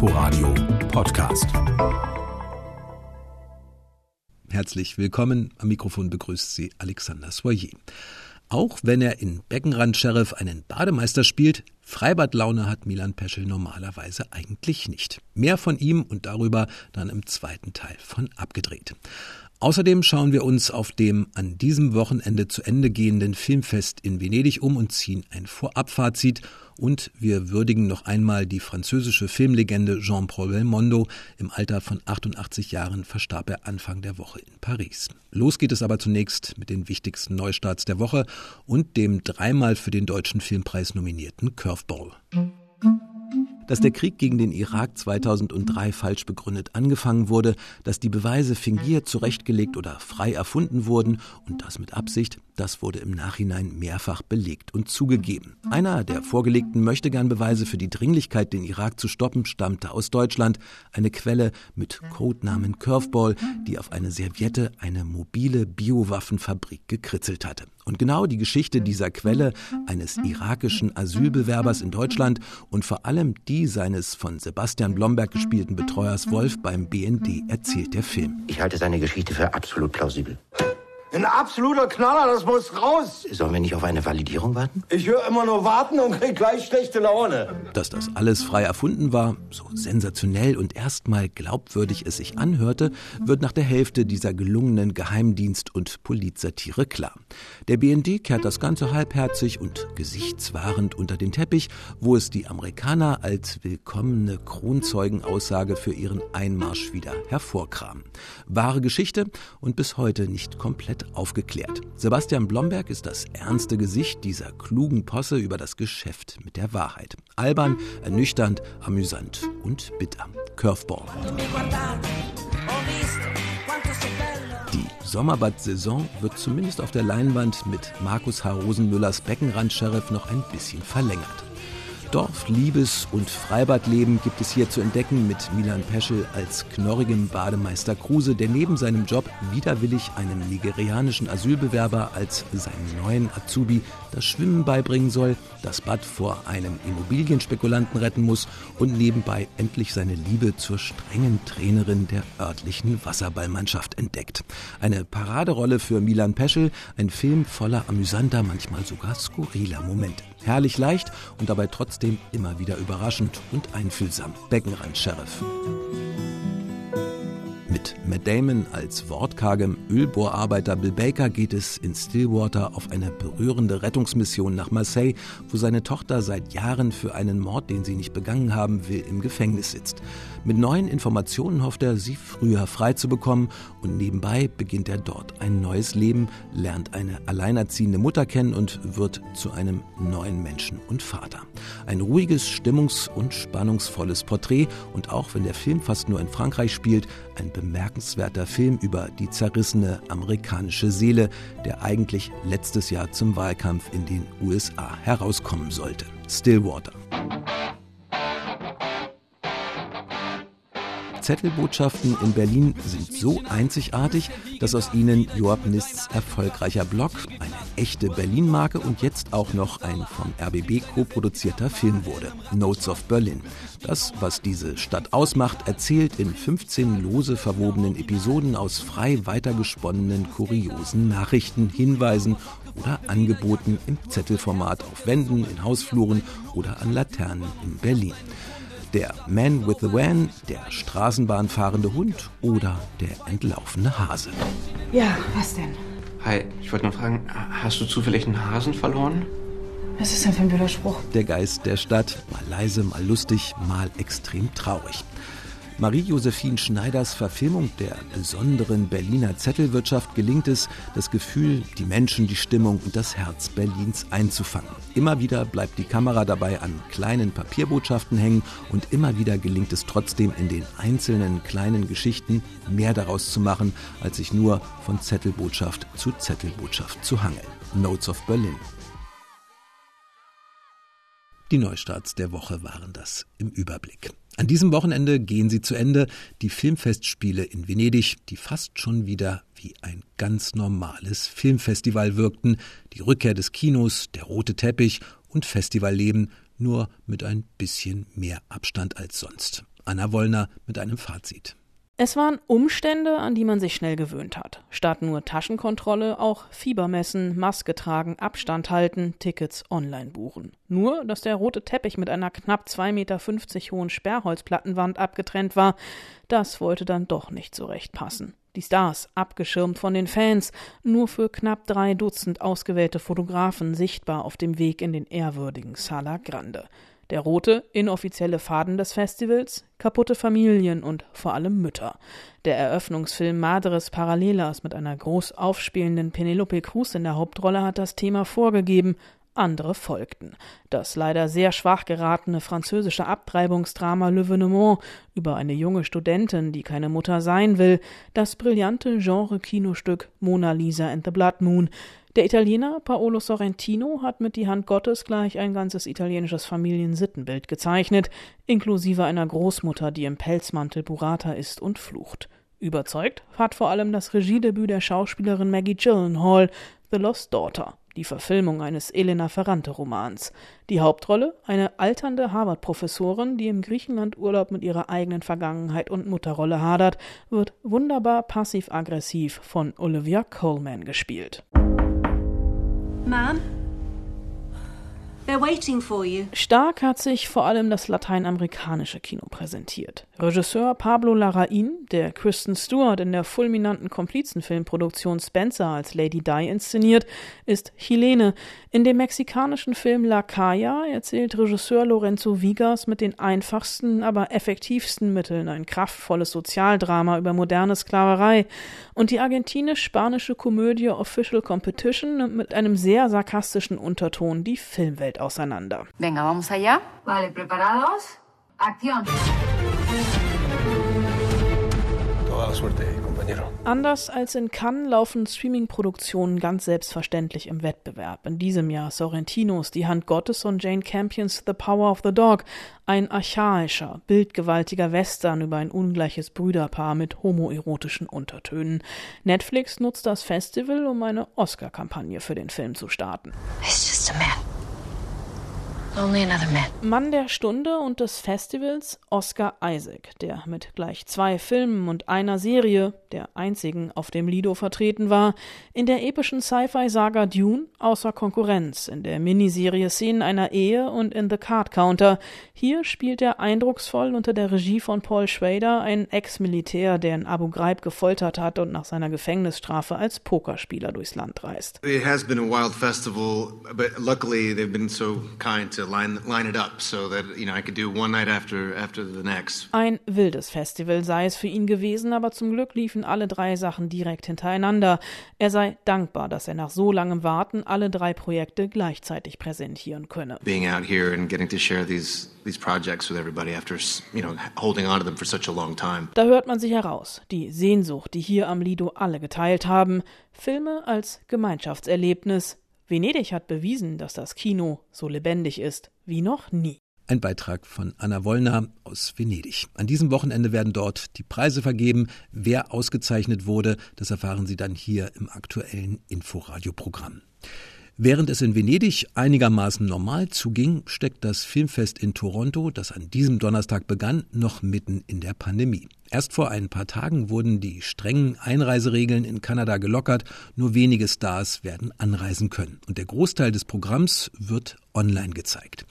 Inforadio Podcast. Herzlich willkommen. Am Mikrofon begrüßt Sie Alexander Soyer. Auch wenn er in Beckenrand Sheriff einen Bademeister spielt, Freibadlaune hat Milan Peschel normalerweise eigentlich nicht. Mehr von ihm und darüber dann im zweiten Teil von abgedreht. Außerdem schauen wir uns auf dem an diesem Wochenende zu Ende gehenden Filmfest in Venedig um und ziehen ein Vorabfazit und wir würdigen noch einmal die französische Filmlegende Jean-Paul Belmondo. Im Alter von 88 Jahren verstarb er Anfang der Woche in Paris. Los geht es aber zunächst mit den wichtigsten Neustarts der Woche und dem dreimal für den Deutschen Filmpreis nominierten Curveball. Dass der Krieg gegen den Irak 2003 falsch begründet angefangen wurde, dass die Beweise fingiert, zurechtgelegt oder frei erfunden wurden und das mit Absicht, das wurde im Nachhinein mehrfach belegt und zugegeben. Einer der vorgelegten Möchtegern-Beweise für die Dringlichkeit, den Irak zu stoppen, stammte aus Deutschland. Eine Quelle mit Codenamen Curveball, die auf eine Serviette eine mobile Biowaffenfabrik gekritzelt hatte. Und genau die Geschichte dieser Quelle, eines irakischen Asylbewerbers in Deutschland und vor allem die seines von Sebastian Blomberg gespielten Betreuers Wolf beim BND erzählt der Film. Ich halte seine Geschichte für absolut plausibel. Ein absoluter Knaller, das muss raus. Sollen wir nicht auf eine Validierung warten? Ich höre immer nur warten und krieg gleich schlechte Laune. Dass das alles frei erfunden war, so sensationell und erstmal glaubwürdig es sich anhörte, wird nach der Hälfte dieser gelungenen Geheimdienst- und Politsatire klar. Der BND kehrt das Ganze halbherzig und gesichtswahrend unter den Teppich, wo es die Amerikaner als willkommene Kronzeugenaussage für ihren Einmarsch wieder hervorkramen. Wahre Geschichte und bis heute nicht komplett komplett aufgeklärt. Sebastian Blomberg ist das ernste Gesicht dieser klugen Posse über das Geschäft mit der Wahrheit. Albern, ernüchternd, amüsant und bitter. Curveball. Die Sommerbad-Saison wird zumindest auf der Leinwand mit Markus H. Rosenmüllers Beckenrand-Sheriff noch ein bisschen verlängert. Dorf, Liebes- und Freibadleben gibt es hier zu entdecken mit Milan Peschel als knorrigem Bademeister Kruse, der neben seinem Job widerwillig einem nigerianischen Asylbewerber als seinen neuen Azubi das Schwimmen beibringen soll, das Bad vor einem Immobilienspekulanten retten muss und nebenbei endlich seine Liebe zur strengen Trainerin der örtlichen Wasserballmannschaft entdeckt. Eine Paraderolle für Milan Peschel, ein Film voller amüsanter, manchmal sogar skurriler Momente. Herrlich leicht und dabei trotzdem immer wieder überraschend und einfühlsam. Beckenrand-Sheriff. Mit Matt Damon als wortkargem Ölbohrarbeiter Bill Baker geht es in Stillwater auf eine berührende Rettungsmission nach Marseille, wo seine Tochter seit Jahren für einen Mord, den sie nicht begangen haben will, im Gefängnis sitzt. Mit neuen Informationen hofft er, sie früher frei zu bekommen und nebenbei beginnt er dort ein neues Leben, lernt eine alleinerziehende Mutter kennen und wird zu einem neuen Menschen und Vater. Ein ruhiges, stimmungs- und spannungsvolles Porträt und auch wenn der Film fast nur in Frankreich spielt, ein bemerkenswerter Film über die zerrissene amerikanische Seele, der eigentlich letztes Jahr zum Wahlkampf in den USA herauskommen sollte. Stillwater. Zettelbotschaften in Berlin sind so einzigartig, dass aus ihnen Joab Nists erfolgreicher Blog, eine echte Berlin-Marke und jetzt auch noch ein vom RBB co-produzierter Film wurde, Notes of Berlin. Das, was diese Stadt ausmacht, erzählt in 15 lose verwobenen Episoden aus frei weitergesponnenen kuriosen Nachrichten, Hinweisen oder Angeboten im Zettelformat auf Wänden, in Hausfluren oder an Laternen in Berlin der Man with the Van, der Straßenbahnfahrende Hund oder der entlaufene Hase. Ja, was denn? Hi, ich wollte nur fragen, hast du zufällig einen Hasen verloren? Was ist denn für ein blöder Spruch? Der Geist der Stadt, mal leise, mal lustig, mal extrem traurig. Marie-Josephine Schneiders Verfilmung der besonderen Berliner Zettelwirtschaft gelingt es, das Gefühl, die Menschen, die Stimmung und das Herz Berlins einzufangen. Immer wieder bleibt die Kamera dabei an kleinen Papierbotschaften hängen und immer wieder gelingt es trotzdem in den einzelnen kleinen Geschichten mehr daraus zu machen, als sich nur von Zettelbotschaft zu Zettelbotschaft zu hangeln. Notes of Berlin. Die Neustarts der Woche waren das im Überblick. An diesem Wochenende gehen sie zu Ende, die Filmfestspiele in Venedig, die fast schon wieder wie ein ganz normales Filmfestival wirkten, die Rückkehr des Kinos, der rote Teppich und Festivalleben, nur mit ein bisschen mehr Abstand als sonst. Anna Wollner mit einem Fazit. Es waren Umstände, an die man sich schnell gewöhnt hat. Statt nur Taschenkontrolle auch Fieber messen, Maske tragen, Abstand halten, Tickets online buchen. Nur, dass der rote Teppich mit einer knapp 2,50 Meter hohen Sperrholzplattenwand abgetrennt war, das wollte dann doch nicht so recht passen. Die Stars, abgeschirmt von den Fans, nur für knapp drei Dutzend ausgewählte Fotografen sichtbar auf dem Weg in den ehrwürdigen Sala Grande. Der rote, inoffizielle Faden des Festivals, kaputte Familien und vor allem Mütter. Der Eröffnungsfilm Madres Paralelas mit einer groß aufspielenden Penelope Cruz in der Hauptrolle hat das Thema vorgegeben, andere folgten. Das leider sehr schwach geratene französische Abtreibungsdrama Le Venement über eine junge Studentin, die keine Mutter sein will, das brillante Genre-Kinostück Mona Lisa and the Blood Moon, der Italiener Paolo Sorrentino hat mit Die Hand Gottes gleich ein ganzes italienisches Familiensittenbild gezeichnet, inklusive einer Großmutter, die im Pelzmantel Burrata ist und flucht. Überzeugt hat vor allem das Regiedebüt der Schauspielerin Maggie Gyllenhaal, The Lost Daughter, die Verfilmung eines Elena Ferrante-Romans. Die Hauptrolle eine alternde Harvard-Professorin, die im Griechenland-Urlaub mit ihrer eigenen Vergangenheit und Mutterrolle hadert, wird wunderbar passiv-aggressiv von Olivia Colman gespielt. Ma'am? They're waiting for you. Stark hat sich vor allem das lateinamerikanische Kino präsentiert. Regisseur Pablo Larraín, der Kristen Stewart in der fulminanten Komplizenfilmproduktion Spencer als Lady Di inszeniert, ist Chilene. In dem mexikanischen Film La Calla erzählt Regisseur Lorenzo Vigas mit den einfachsten, aber effektivsten Mitteln ein kraftvolles Sozialdrama über moderne Sklaverei. Und die argentinisch-spanische Komödie Official Competition nimmt mit einem sehr sarkastischen Unterton die Filmwelt auseinander. Venga, vamos allá. Vale, preparados. Acción. Anders als in Cannes laufen Streaming-Produktionen ganz selbstverständlich im Wettbewerb. In diesem Jahr Sorrentinos Die Hand Gottes und Jane Campions The Power of the Dog, ein archaischer, bildgewaltiger Western über ein ungleiches Brüderpaar mit homoerotischen Untertönen. Netflix nutzt das Festival, um eine Oscar-Kampagne für den Film zu starten. It's just a man. Mann der Stunde und des Festivals Oscar Isaac, der mit gleich zwei Filmen und einer Serie, der einzigen auf dem Lido vertreten war, in der epischen Sci-Fi-Saga Dune außer Konkurrenz, in der Miniserie Szenen einer Ehe und in The Card Counter. Hier spielt er eindrucksvoll unter der Regie von Paul Schrader einen Ex-Militär, der in Abu Ghraib gefoltert hat und nach seiner Gefängnisstrafe als Pokerspieler durchs Land reist. It has been a wild festival, but luckily they've been so kind to line line it up so that you know I could do one night after after the next. Ein wildes Festival sei es für ihn gewesen, aber zum Glück liefen alle drei Sachen direkt hintereinander. Er sei dankbar, dass er nach so langem Warten alle drei Projekte gleichzeitig präsentieren könne. Being out here and getting to share these these projects with everybody after you know holding on to them for such a long time. Da hört man sich heraus, die Sehnsucht, die hier am Lido alle geteilt haben, Filme als Gemeinschaftserlebnis, Venedig hat bewiesen, dass das Kino so lebendig ist wie noch nie. Ein Beitrag von Anna Wollner aus Venedig. An diesem Wochenende werden dort die Preise vergeben. Wer ausgezeichnet wurde, das erfahren Sie dann hier im aktuellen Inforadio-Programm. Während es in Venedig einigermaßen normal zuging, steckt das Filmfest in Toronto, das an diesem Donnerstag begann, noch mitten in der Pandemie. Erst vor ein paar Tagen wurden die strengen Einreiseregeln in Kanada gelockert, nur wenige Stars werden anreisen können. Und der Großteil des Programms wird online gezeigt.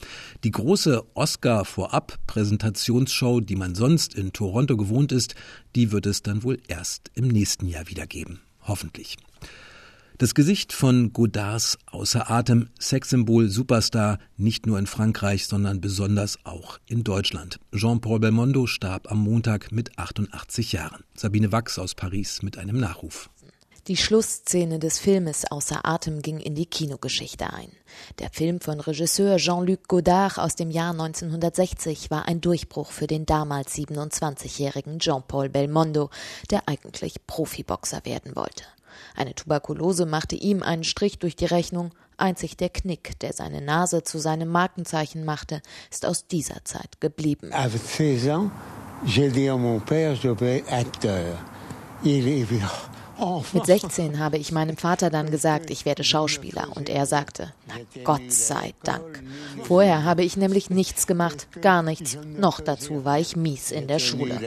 Die große Oscar-Vorab-Präsentationsshow, die man sonst in Toronto gewohnt ist, die wird es dann wohl erst im nächsten Jahr wieder geben. Hoffentlich. Das Gesicht von Godards außer Atem, Sexsymbol, Superstar, nicht nur in Frankreich, sondern besonders auch in Deutschland. Jean-Paul Belmondo starb am Montag mit 88 Jahren. Sabine Wachs aus Paris mit einem Nachruf. Die Schlussszene des Filmes Außer Atem ging in die Kinogeschichte ein. Der Film von Regisseur Jean-Luc Godard aus dem Jahr 1960 war ein Durchbruch für den damals 27-jährigen Jean-Paul Belmondo, der eigentlich Profiboxer werden wollte. Eine Tuberkulose machte ihm einen Strich durch die Rechnung, einzig der Knick, der seine Nase zu seinem Markenzeichen machte, ist aus dieser Zeit geblieben. Avec 16 ans, j'ai dit à mon père, je vais acteur. Il, il, Mit 16 habe ich meinem Vater dann gesagt, ich werde Schauspieler und er sagte, na Gott sei Dank. Vorher habe ich nämlich nichts gemacht, gar nichts. Noch dazu war ich mies in der Schule.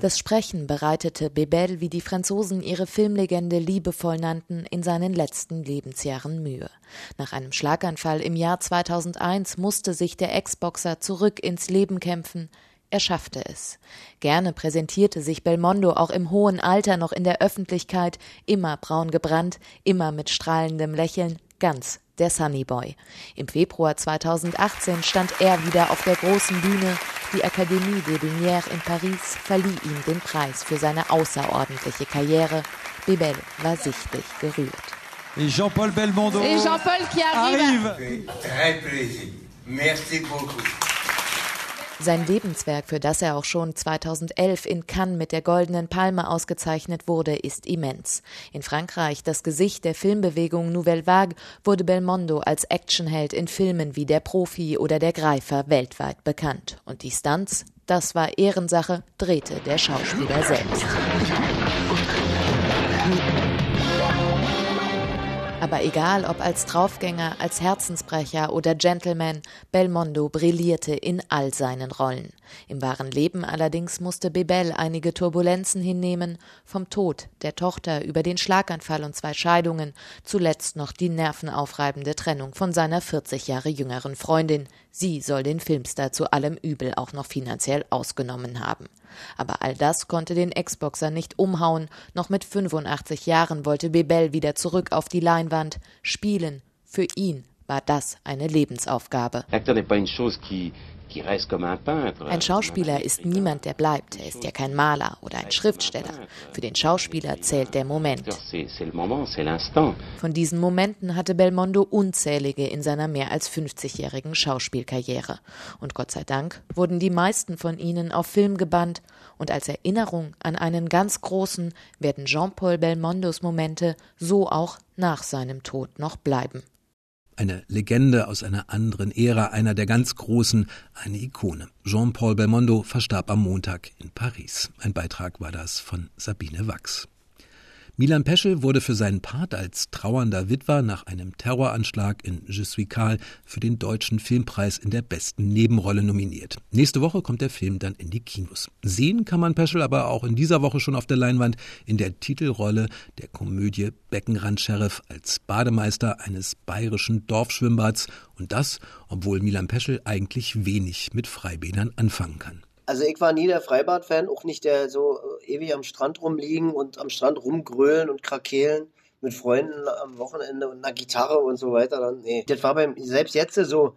Das Sprechen bereitete Bebel, wie die Franzosen ihre Filmlegende liebevoll nannten, in seinen letzten Lebensjahren Mühe. Nach einem Schlaganfall im Jahr 2001 musste sich der Ex-Boxer zurück ins Leben kämpfen. Er schaffte es. Gerne präsentierte sich Belmondo auch im hohen Alter noch in der Öffentlichkeit, immer braun gebrannt, immer mit strahlendem Lächeln, ganz der Sunny Boy. Im Februar 2018 stand er wieder auf der großen Bühne. Die Académie des Lumières in Paris verlieh ihm den Preis für seine außerordentliche Karriere. Bebel war sichtlich gerührt. Et Jean-Paul Belmondo. Et Jean-Paul qui arrive. arrive. Très plaisir. Merci beaucoup. Sein Lebenswerk, für das er auch schon 2011 in Cannes mit der Goldenen Palme ausgezeichnet wurde, ist immens. In Frankreich, das Gesicht der Filmbewegung Nouvelle Vague, wurde Belmondo als Actionheld in Filmen wie Der Profi oder Der Greifer weltweit bekannt. Und die Stunts, das war Ehrensache, drehte der Schauspieler selbst. Aber egal ob als Draufgänger, als Herzensbrecher oder Gentleman, Belmondo brillierte in all seinen Rollen. Im wahren Leben allerdings musste Bebel einige Turbulenzen hinnehmen, vom Tod der Tochter über den Schlaganfall und zwei Scheidungen, zuletzt noch die nervenaufreibende Trennung von seiner 40 Jahre jüngeren Freundin. Sie soll den Filmstar zu allem Übel auch noch finanziell ausgenommen haben. Aber all das konnte den Ex-Boxer nicht umhauen. Noch mit 85 Jahren wollte Bebel wieder zurück auf die Leinwand. Spielen. Für ihn war das eine Lebensaufgabe. Ein Schauspieler ist niemand, der bleibt. Er ist ja kein Maler oder ein Schriftsteller. Für den Schauspieler zählt der Moment. Von diesen Momenten hatte Belmondo unzählige in seiner mehr als 50-jährigen Schauspielkarriere. Und Gott sei Dank wurden die meisten von ihnen auf Film gebannt. Und als Erinnerung an einen ganz großen werden Jean-Paul Belmondos Momente so auch nach seinem Tod noch bleiben. Eine Legende aus einer anderen Ära, einer der ganz Großen, eine Ikone. Jean-Paul Belmondo verstarb am Montag in Paris. Ein Beitrag war das von Sabine Wachs. Milan Peschel wurde für seinen Part als trauernder Witwer nach einem Terroranschlag in Je suis Karl für den Deutschen Filmpreis in der besten Nebenrolle nominiert. Nächste Woche kommt der Film dann in die Kinos. Sehen kann man Peschel aber auch in dieser Woche schon auf der Leinwand in der Titelrolle der Komödie Beckenrand-Sheriff als Bademeister eines bayerischen Dorfschwimmbads und das, obwohl Milan Peschel eigentlich wenig mit Freibädern anfangen kann. Also ich war nie der Freibad-Fan, auch nicht der so äh, ewig am Strand rumliegen und am Strand rumgrölen und krakeelen mit Freunden am Wochenende und einer Gitarre und so weiter. Dann, nee. Das war beim, selbst jetzt so,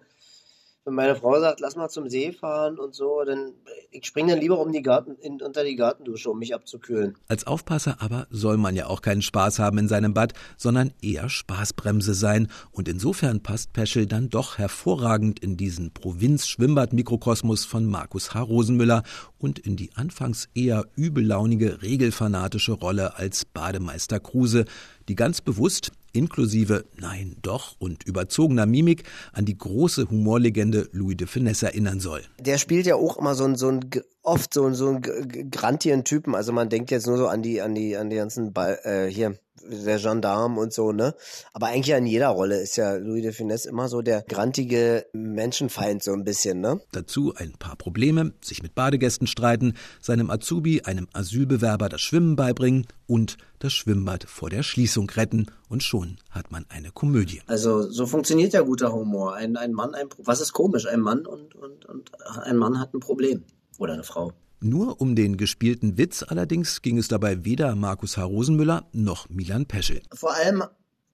wenn meine Frau sagt, lass mal zum See fahren und so, dann ich springe dann lieber um die Garten, in, unter die Gartendusche, um mich abzukühlen. Als Aufpasser aber soll man ja auch keinen Spaß haben in seinem Bad, sondern eher Spaßbremse sein. Und insofern passt Peschel dann doch hervorragend in diesen Provinz-Schwimmbad-Mikrokosmos von Markus H. Rosenmüller und in die anfangs eher übellaunige, regelfanatische Rolle als Bademeister Kruse, die ganz bewusst inklusive Nein, doch und überzogener Mimik an die große Humorlegende Louis de Finesse erinnern soll. Der spielt ja auch immer so ein, so ein oft so, so einen grantigen Typen. Also man denkt jetzt nur so an die, an die, an die ganzen Ball, äh, hier, der Gendarm und so, ne? Aber eigentlich in jeder Rolle ist ja Louis de Finesse immer so der grantige Menschenfeind so ein bisschen, ne? Dazu ein paar Probleme, sich mit Badegästen streiten, seinem Azubi, einem Asylbewerber das Schwimmen beibringen und das Schwimmbad vor der Schließung retten und schon hat man eine Komödie. Also so funktioniert ja guter Humor. Ein, ein Mann, ein was ist komisch? Ein Mann und, und, und ein Mann hat ein Problem oder eine Frau. Nur um den gespielten Witz allerdings ging es dabei weder Markus H. Rosenmüller noch Milan Peschel. Vor allem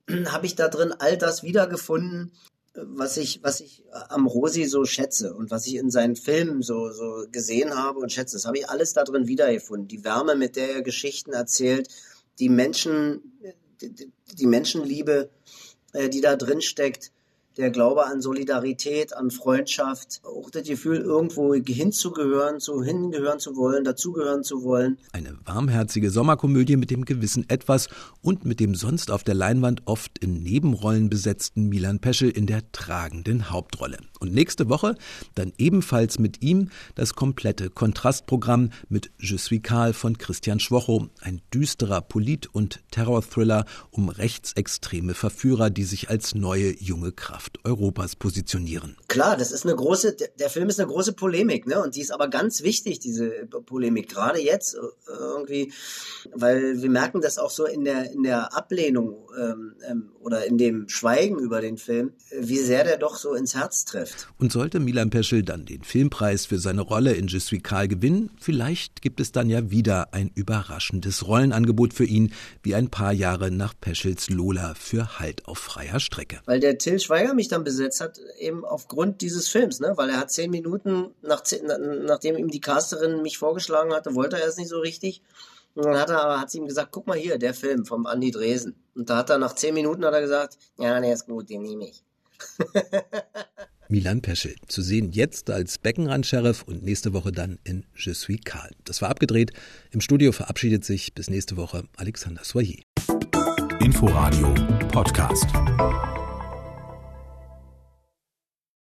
habe ich da drin all das wiedergefunden, was ich, was ich am Rosi so schätze und was ich in seinen Filmen so, so gesehen habe und schätze. Das habe ich alles da drin wiedergefunden. Die Wärme, mit der er Geschichten erzählt, die Menschen, die, die Menschenliebe, äh, die da drin steckt, der Glaube an Solidarität, an Freundschaft, auch das Gefühl, irgendwo hinzugehören, zu hingehören zu wollen, dazugehören zu wollen. Eine warmherzige Sommerkomödie mit dem gewissen Etwas und mit dem sonst auf der Leinwand oft in Nebenrollen besetzten Milan Peschel in der tragenden Hauptrolle. Und nächste Woche dann ebenfalls mit ihm das komplette Kontrastprogramm mit Je suis Karl von Christian Schwocho, ein düsterer Polit- und Terrorthriller um rechtsextreme Verführer, die sich als neue junge Kraft Europas positionieren. Klar, das ist eine große, der Film ist eine große Polemik, ne? Und die ist aber ganz wichtig, diese Polemik, gerade jetzt äh, irgendwie, weil wir merken das auch so in der, in der Ablehnung ähm, ähm, oder in dem Schweigen über den Film, wie sehr der doch so ins Herz trifft. Und sollte Milan Peschel dann den Filmpreis für seine Rolle in Je suis Karl gewinnen, vielleicht gibt es dann ja wieder ein überraschendes Rollenangebot für ihn, wie ein paar Jahre nach Peschels Lola für Halt auf freier Strecke. Weil der Till Schweiger mich dann besetzt hat, eben aufgrund dieses Films, ne? Weil er hat zehn Minuten, nach zehn, nachdem ihm die Casterin mich vorgeschlagen hatte, wollte er es nicht so richtig. Und dann hat er, hat sie ihm gesagt, guck mal hier, der Film vom Andi Dresen. Und da hat er nach zehn Minuten hat er gesagt, ja, der ist gut, den nehme ich. Milan Peschel. Zu sehen jetzt als Beckenrand-Sheriff und nächste Woche dann in Je suis Karl. Das war abgedreht. Im Studio verabschiedet sich bis nächste Woche Alexander Soyer. Inforadio Podcast.